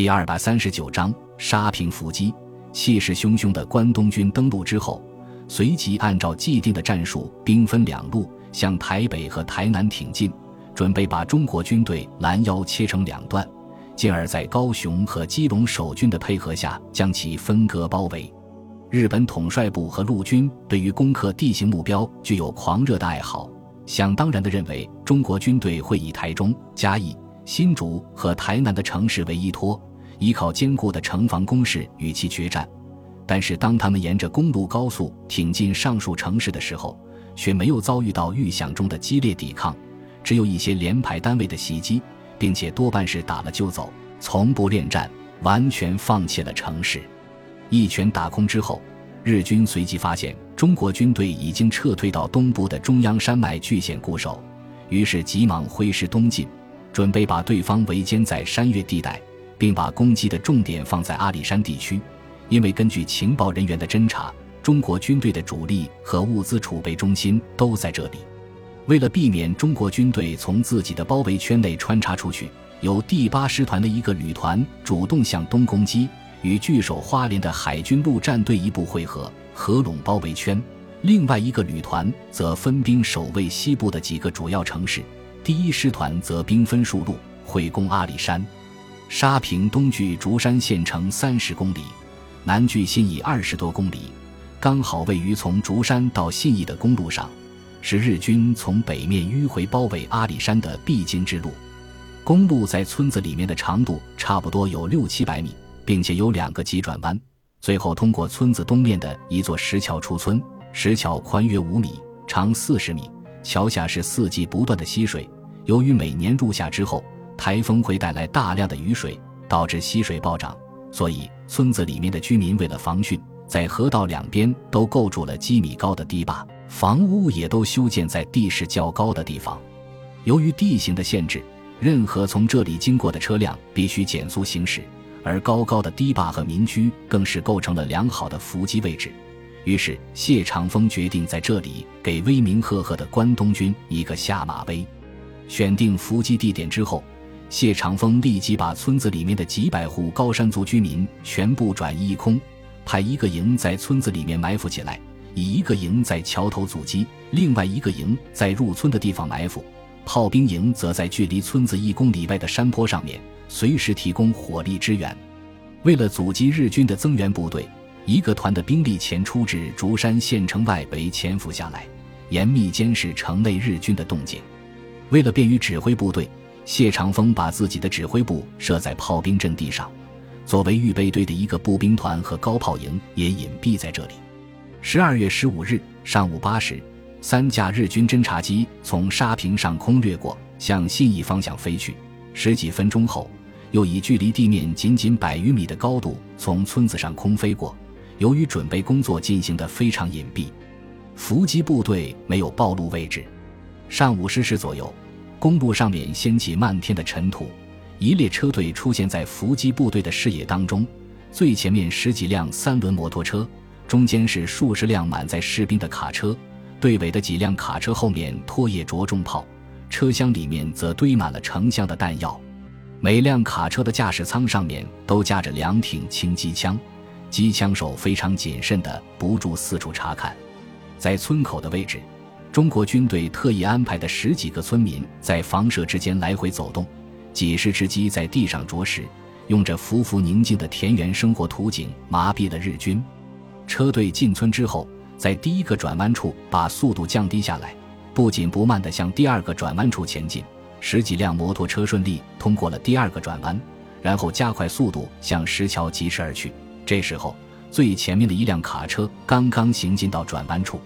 第二百三十九章沙平伏击。气势汹汹的关东军登陆之后，随即按照既定的战术，兵分两路向台北和台南挺进，准备把中国军队拦腰切成两段，进而，在高雄和基隆守军的配合下，将其分割包围。日本统帅部和陆军对于攻克地形目标具有狂热的爱好，想当然地认为中国军队会以台中、嘉义、新竹和台南的城市为依托。依靠坚固的城防工事与其决战，但是当他们沿着公路高速挺进上述城市的时候，却没有遭遇到预想中的激烈抵抗，只有一些连排单位的袭击，并且多半是打了就走，从不恋战，完全放弃了城市。一拳打空之后，日军随即发现中国军队已经撤退到东部的中央山脉据险固守，于是急忙挥师东进，准备把对方围歼在山岳地带。并把攻击的重点放在阿里山地区，因为根据情报人员的侦查，中国军队的主力和物资储备中心都在这里。为了避免中国军队从自己的包围圈内穿插出去，由第八师团的一个旅团主动向东攻击，与据守花莲的海军陆战队一部会合，合拢包围圈；另外一个旅团则分兵守卫西部的几个主要城市，第一师团则兵分数路会攻阿里山。沙坪东距竹山县城三十公里，南距信义二十多公里，刚好位于从竹山到信义的公路上，是日军从北面迂回包围阿里山的必经之路。公路在村子里面的长度差不多有六七百米，并且有两个急转弯，最后通过村子东面的一座石桥出村。石桥宽约五米，长四十米，桥下是四季不断的溪水。由于每年入夏之后，台风会带来大量的雨水，导致溪水暴涨，所以村子里面的居民为了防汛，在河道两边都构筑了几米高的堤坝，房屋也都修建在地势较高的地方。由于地形的限制，任何从这里经过的车辆必须减速行驶，而高高的堤坝和民居更是构成了良好的伏击位置。于是谢长风决定在这里给威名赫赫的关东军一个下马威。选定伏击地点之后。谢长风立即把村子里面的几百户高山族居民全部转移一空，派一个营在村子里面埋伏起来，以一个营在桥头阻击，另外一个营在入村的地方埋伏，炮兵营则在距离村子一公里外的山坡上面，随时提供火力支援。为了阻击日军的增援部队，一个团的兵力前出至竹山县城外围潜伏下来，严密监视城内日军的动静。为了便于指挥部队。谢长风把自己的指挥部设在炮兵阵地上，作为预备队的一个步兵团和高炮营也隐蔽在这里。十二月十五日上午八时，三架日军侦察机从沙坪上空掠过，向信义方向飞去。十几分钟后，又以距离地面仅仅百余米的高度从村子上空飞过。由于准备工作进行得非常隐蔽，伏击部队没有暴露位置。上午十时左右。公路上面掀起漫天的尘土，一列车队出现在伏击部队的视野当中。最前面十几辆三轮摩托车，中间是数十辆满载士兵的卡车，队尾的几辆卡车后面拖曳着重炮，车厢里面则堆满了成箱的弹药。每辆卡车的驾驶舱上面都架着两挺轻机枪，机枪手非常谨慎地不住四处查看，在村口的位置。中国军队特意安排的十几个村民在房舍之间来回走动，几十只鸡在地上啄食，用着浮浮宁静的田园生活图景麻痹了日军。车队进村之后，在第一个转弯处把速度降低下来，不紧不慢地向第二个转弯处前进。十几辆摩托车顺利通过了第二个转弯，然后加快速度向石桥疾驰而去。这时候，最前面的一辆卡车刚刚行进到转弯处。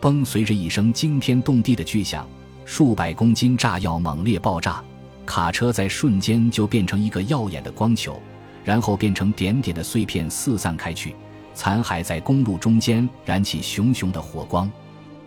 崩！随着一声惊天动地的巨响，数百公斤炸药猛烈爆炸，卡车在瞬间就变成一个耀眼的光球，然后变成点点的碎片四散开去，残骸在公路中间燃起熊熊的火光。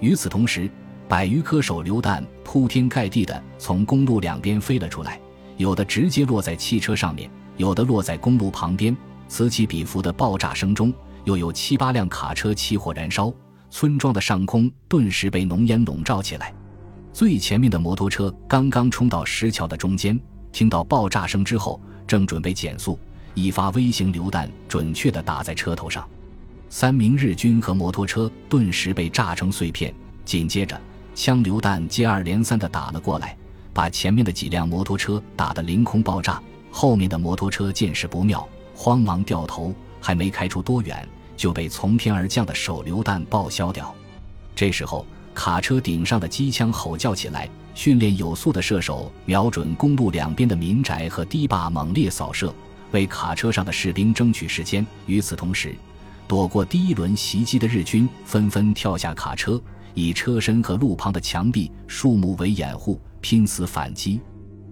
与此同时，百余颗手榴弹铺天盖地的从公路两边飞了出来，有的直接落在汽车上面，有的落在公路旁边。此起彼伏的爆炸声中，又有七八辆卡车起火燃烧。村庄的上空顿时被浓烟笼罩起来，最前面的摩托车刚刚冲到石桥的中间，听到爆炸声之后，正准备减速，一发微型榴弹准确地打在车头上，三名日军和摩托车顿时被炸成碎片。紧接着，枪榴弹接二连三地打了过来，把前面的几辆摩托车打得凌空爆炸。后面的摩托车见势不妙，慌忙掉头，还没开出多远，就被从天而降的手榴弹报销掉。这时候，卡车顶上的机枪吼叫起来，训练有素的射手瞄准公路两边的民宅和堤坝猛烈扫射，为卡车上的士兵争取时间。与此同时，躲过第一轮袭击的日军纷纷跳下卡车，以车身和路旁的墙壁、树木为掩护，拼死反击。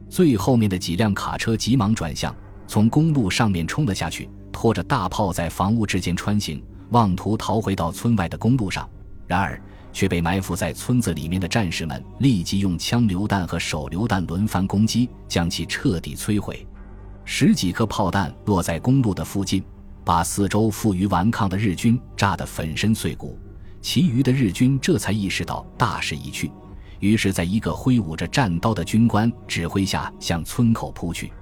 最后面的几辆卡车急忙转向，从公路上面冲了下去，拖着大炮在房屋之间穿行，妄图逃回到村外的公路上。然而，却被埋伏在村子里面的战士们立即用枪榴弹和手榴弹轮番攻击，将其彻底摧毁。十几颗炮弹落在公路的附近，把四周负隅顽抗的日军炸得粉身碎骨。其余的日军这才意识到大势已去。于是，在一个挥舞着战刀的军官指挥下，向村口扑去。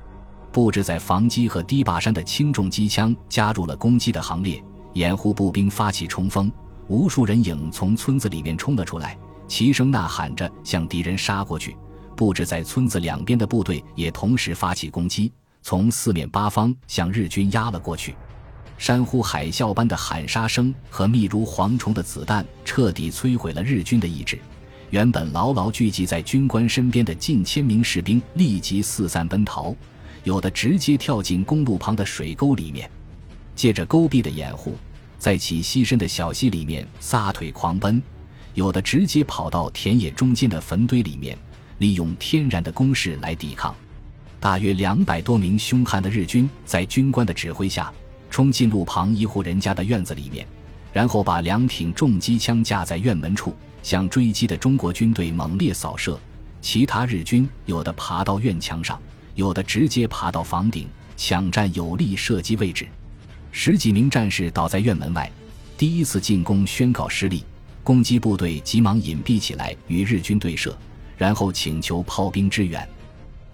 布置在房基和堤坝山的轻重机枪加入了攻击的行列，掩护步兵发起冲锋。无数人影从村子里面冲了出来，齐声呐喊着向敌人杀过去。布置在村子两边的部队也同时发起攻击，从四面八方向日军压了过去。山呼海啸般的喊杀声和密如蝗虫的子弹，彻底摧毁了日军的意志。原本牢牢聚集在军官身边的近千名士兵立即四散奔逃，有的直接跳进公路旁的水沟里面，借着沟壁的掩护，在其栖身的小溪里面撒腿狂奔；有的直接跑到田野中间的坟堆里面，利用天然的攻势来抵抗。大约两百多名凶悍的日军在军官的指挥下，冲进路旁一户人家的院子里面，然后把两挺重机枪架在院门处。向追击的中国军队猛烈扫射，其他日军有的爬到院墙上，有的直接爬到房顶，抢占有利射击位置。十几名战士倒在院门外。第一次进攻宣告失利，攻击部队急忙隐蔽起来与日军对射，然后请求炮兵支援。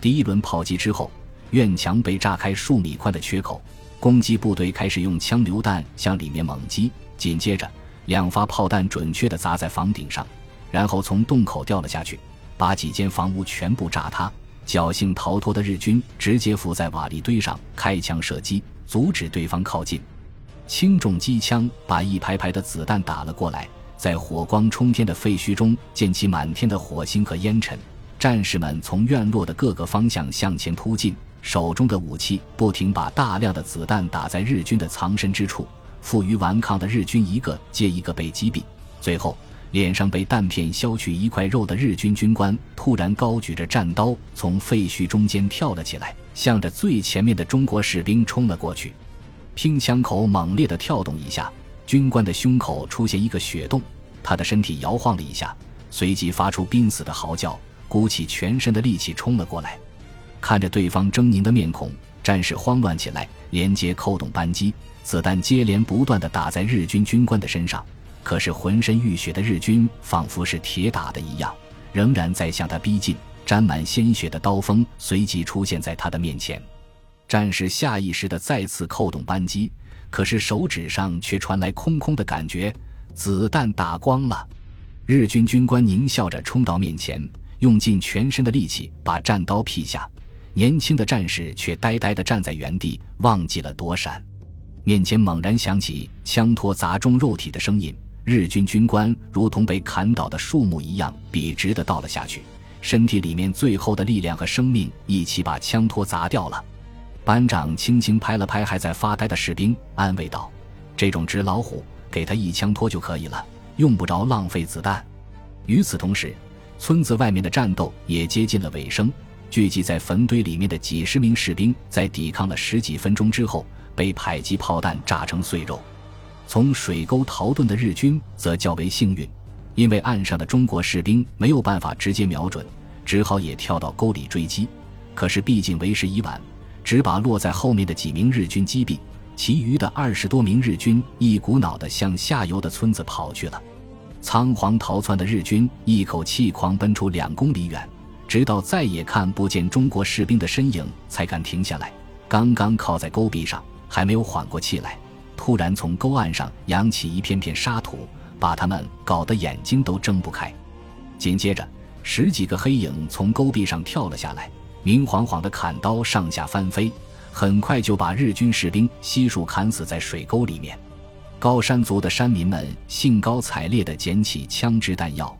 第一轮炮击之后，院墙被炸开数米宽的缺口，攻击部队开始用枪榴弹向里面猛击。紧接着。两发炮弹准确地砸在房顶上，然后从洞口掉了下去，把几间房屋全部炸塌。侥幸逃脱的日军直接伏在瓦砾堆上开枪射击，阻止对方靠近。轻重机枪把一排排的子弹打了过来，在火光冲天的废墟中溅起满天的火星和烟尘。战士们从院落的各个方向向前突进，手中的武器不停把大量的子弹打在日军的藏身之处。负隅顽抗的日军一个接一个被击毙，最后脸上被弹片削去一块肉的日军军官突然高举着战刀从废墟中间跳了起来，向着最前面的中国士兵冲了过去。拼枪口猛烈地跳动一下，军官的胸口出现一个血洞，他的身体摇晃了一下，随即发出濒死的嚎叫，鼓起全身的力气冲了过来。看着对方狰狞的面孔，战士慌乱起来，连接扣动扳机。子弹接连不断地打在日军军官的身上，可是浑身浴血的日军仿佛是铁打的一样，仍然在向他逼近。沾满鲜血的刀锋随即出现在他的面前，战士下意识地再次扣动扳机，可是手指上却传来空空的感觉，子弹打光了。日军军官狞笑着冲到面前，用尽全身的力气把战刀劈下，年轻的战士却呆呆地站在原地，忘记了躲闪。面前猛然响起枪托砸中肉体的声音，日军军官如同被砍倒的树木一样笔直地倒了下去，身体里面最后的力量和生命一起把枪托砸掉了。班长轻轻拍了拍还在发呆的士兵，安慰道：“这种纸老虎，给他一枪托就可以了，用不着浪费子弹。”与此同时，村子外面的战斗也接近了尾声。聚集在坟堆里面的几十名士兵，在抵抗了十几分钟之后。被迫击炮弹炸成碎肉，从水沟逃遁的日军则较为幸运，因为岸上的中国士兵没有办法直接瞄准，只好也跳到沟里追击。可是毕竟为时已晚，只把落在后面的几名日军击毙，其余的二十多名日军一股脑地向下游的村子跑去了。仓皇逃窜的日军一口气狂奔出两公里远，直到再也看不见中国士兵的身影，才敢停下来。刚刚靠在沟壁上，还没有缓过气来，突然从沟岸上扬起一片片沙土，把他们搞得眼睛都睁不开。紧接着，十几个黑影从沟壁上跳了下来，明晃晃的砍刀上下翻飞，很快就把日军士兵悉数砍死在水沟里面。高山族的山民们兴高采烈地捡起枪支弹药，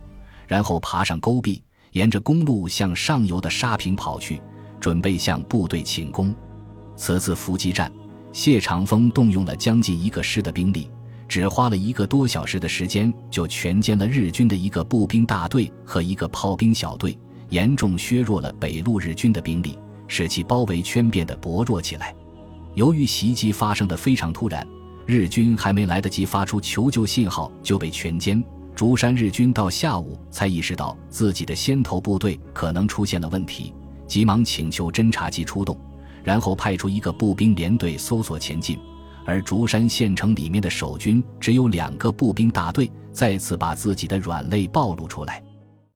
然后爬上沟壁，沿着公路向上游的沙坪跑去，准备向部队请功。此次伏击战，谢长风动用了将近一个师的兵力，只花了一个多小时的时间，就全歼了日军的一个步兵大队和一个炮兵小队，严重削弱了北路日军的兵力，使其包围圈变得薄弱起来。由于袭击发生的非常突然，日军还没来得及发出求救信号，就被全歼。竹山日军到下午才意识到自己的先头部队可能出现了问题，急忙请求侦察机出动。然后派出一个步兵连队搜索前进，而竹山县城里面的守军只有两个步兵大队，再次把自己的软肋暴露出来。